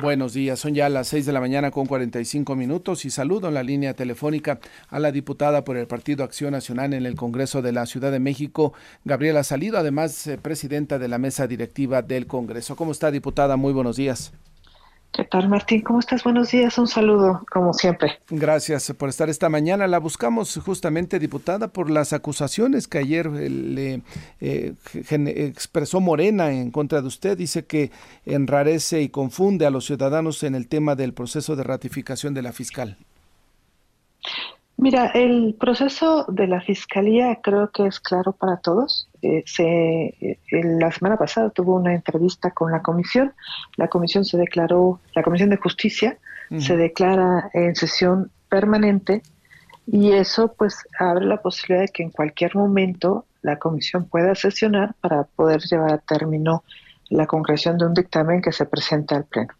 Buenos días, son ya las 6 de la mañana con 45 minutos y saludo en la línea telefónica a la diputada por el Partido Acción Nacional en el Congreso de la Ciudad de México, Gabriela Salido, además eh, presidenta de la mesa directiva del Congreso. ¿Cómo está, diputada? Muy buenos días. ¿Qué tal, Martín? ¿Cómo estás? Buenos días. Un saludo, como siempre. Gracias por estar esta mañana. La buscamos justamente, diputada, por las acusaciones que ayer eh, le eh, expresó Morena en contra de usted. Dice que enrarece y confunde a los ciudadanos en el tema del proceso de ratificación de la fiscal. Mira, el proceso de la fiscalía creo que es claro para todos. Eh, se, eh, la semana pasada tuvo una entrevista con la comisión. La comisión se declaró, la comisión de justicia se declara en sesión permanente y eso pues abre la posibilidad de que en cualquier momento la comisión pueda sesionar para poder llevar a término la concreción de un dictamen que se presenta al pleno.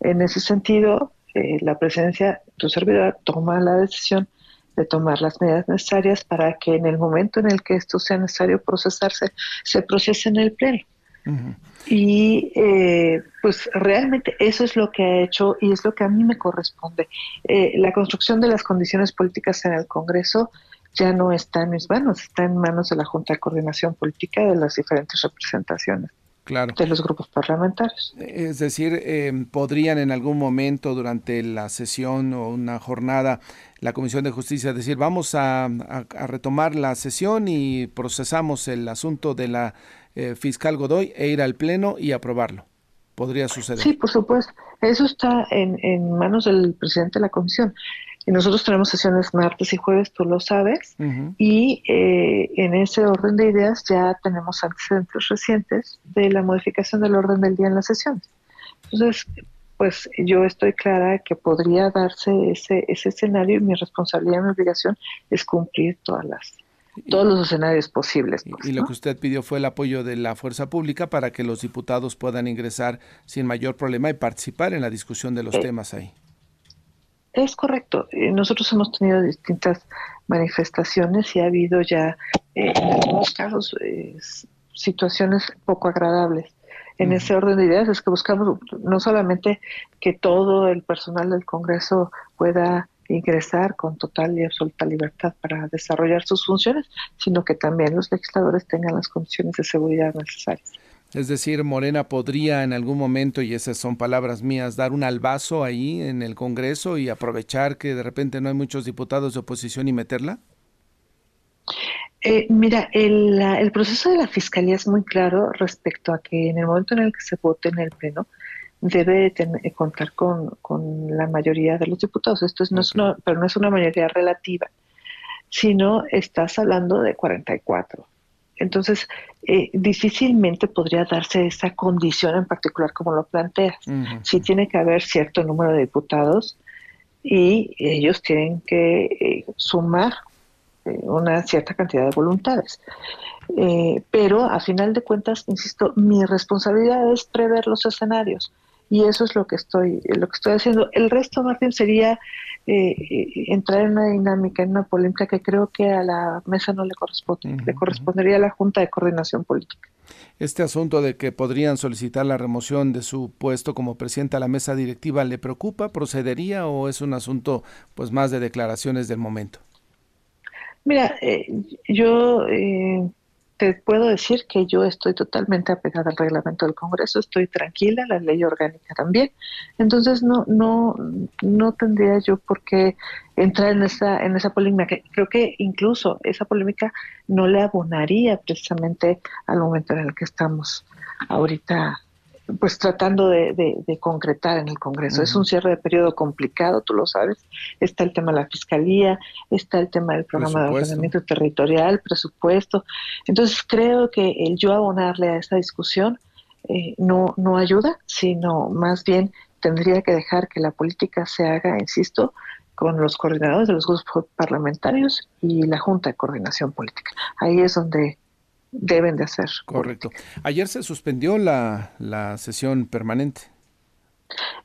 En ese sentido, eh, la presidencia, tu servidor, toma la decisión de tomar las medidas necesarias para que en el momento en el que esto sea necesario procesarse, se procese en el pleno. Y eh, pues realmente eso es lo que ha hecho y es lo que a mí me corresponde. Eh, la construcción de las condiciones políticas en el Congreso ya no está en mis manos, está en manos de la Junta de Coordinación Política de las diferentes representaciones claro. de los grupos parlamentarios. Es decir, eh, podrían en algún momento durante la sesión o una jornada la Comisión de Justicia decir vamos a, retomar la sesión y procesamos el asunto de la eh, fiscal Godoy e ir al Pleno y aprobarlo. Podría suceder. Sí, por supuesto. Eso está en, en manos del presidente de la Comisión. Y nosotros tenemos sesiones martes y jueves, tú lo sabes, y eh, en ese orden de ideas ya tenemos antecedentes recientes de la modificación del orden del día en las sesiones. Entonces, pues yo estoy clara que podría darse ese, ese escenario y mi responsabilidad y mi obligación es cumplir todas las todos los escenarios posibles. y pues, lo que usted pidió fue el apoyo de la fuerza pública para que los diputados puedan ingresar sin mayor problema y participar en la discusión de los eh, temas ahí. Es correcto. Eh, nosotros hemos tenido distintas manifestaciones y ha habido ya, eh, en algunos casos, eh, situaciones poco agradables. En ese orden de ideas es que buscamos no solamente que todo el personal del Congreso pueda ingresar con total y absoluta libertad para desarrollar sus funciones, sino que también los legisladores tengan las condiciones de seguridad necesarias. Es decir, Morena podría en algún momento, y esas son palabras mías, dar un albazo ahí en el Congreso y aprovechar que de repente no hay muchos diputados de oposición y meterla? Eh, mira, el, proceso de la Fiscalía es muy claro respecto a que en el momento en el que se vote en el Pleno, debe contar con, la mayoría de los diputados. Esto es, no es una, pero no es una mayoría relativa, sino estás hablando de 44. Entonces, eh, difícilmente podría darse esa condición en particular como lo planteas. Sí tiene que haber cierto número de diputados y ellos tienen que eh, sumar eh, una cierta cantidad de voluntades. pero a final de cuentas, insisto, mi responsabilidad es prever los escenarios y eso es lo que estoy lo que estoy haciendo. El resto bien sería eh, entrar en una dinámica en una polémica que creo que a la mesa no le corresponde le correspondería a la junta de coordinación política. Este asunto de que podrían solicitar la remoción de su puesto como presidenta de la mesa directiva le preocupa procedería o es un asunto pues más de declaraciones del momento mira eh, yo eh, te puedo decir que yo estoy totalmente apegada al reglamento del Congreso, estoy tranquila, la ley orgánica también. Entonces no no no tendría yo por qué entrar en esa en esa polémica. Creo que incluso esa polémica no le abonaría precisamente al momento en el que estamos ahorita pues tratando de, concretar en el Congreso. Es un cierre de periodo complicado, tú lo sabes. Está el tema de la fiscalía, está el tema del programa de ordenamiento territorial, presupuesto. Entonces creo que el yo abonarle a esta discusión eh, no, no ayuda, sino más bien tendría que dejar que la política se haga, insisto, con los coordinadores de los grupos parlamentarios y la Junta de Coordinación Política. Ahí es donde deben de hacer. Correcto. Ayer se suspendió la, sesión permanente.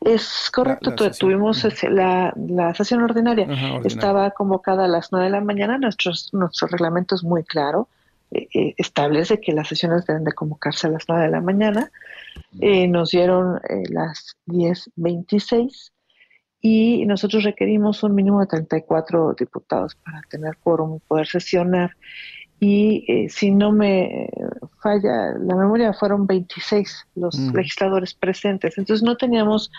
Es correcto, tuvimos la, la, sesión ordinaria. Estaba convocada a las nueve de la mañana, nuestros, nuestro reglamento es muy claro, eh, establece que las sesiones deben de convocarse a las 9 de la mañana. Eh, nos dieron eh, las 10.26 y nosotros requerimos un mínimo de 34 diputados para tener quórum y poder sesionar. Y si no me falla la memoria, fueron 26 los legisladores presentes. Entonces no teníamos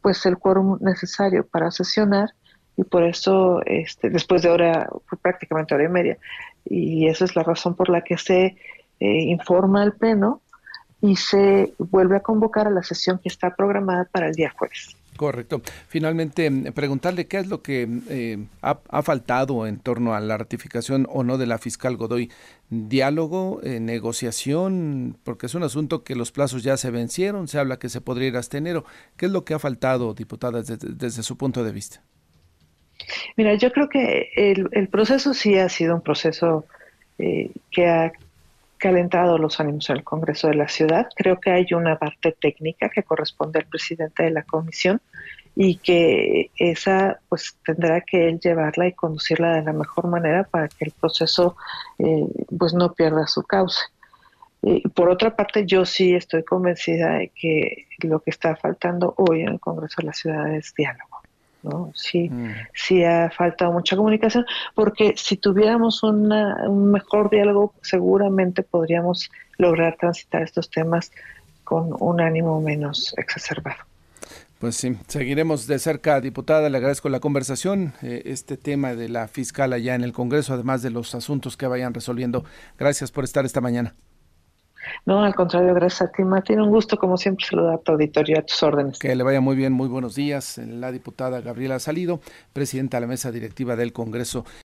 pues el quórum necesario para sesionar y por eso este, después de hora, prácticamente hora y media, y esa es la razón por la que se eh, informa al Pleno y se vuelve a convocar a la sesión que está programada para el día jueves. Correcto. Finalmente, preguntarle qué es lo que eh, ha, faltado en torno a la ratificación o no de la fiscal Godoy. Diálogo, eh, negociación, porque es un asunto que los plazos ya se vencieron, se habla que se podría ir hasta enero. ¿Qué es lo que ha faltado, diputada, desde su punto de vista? Mira, yo creo que el, proceso sí ha sido un proceso eh, que ha calentado los ánimos en el Congreso de la Ciudad. Creo que hay una parte técnica que corresponde al presidente de la comisión y que esa pues tendrá que él llevarla y conducirla de la mejor manera para que el proceso eh, pues no pierda su cauce. por otra parte, yo sí estoy convencida de que lo que está faltando hoy en el Congreso de la Ciudad es diálogo. ¿No? Sí, mm. sí ha faltado mucha comunicación, porque si tuviéramos un mejor diálogo, seguramente podríamos lograr transitar estos temas con un ánimo menos exacerbado. Pues sí, seguiremos de cerca, diputada. Le agradezco la conversación, eh, este tema de la fiscal allá en el Congreso, además de los asuntos que vayan resolviendo. Gracias por estar esta mañana. No, al contrario, gracias a ti, Martín. Un gusto, como siempre, saludar a tu auditorio, a tus órdenes. Que le vaya muy bien, muy buenos días. La diputada Gabriela Salido, presidenta de la mesa directiva del Congreso.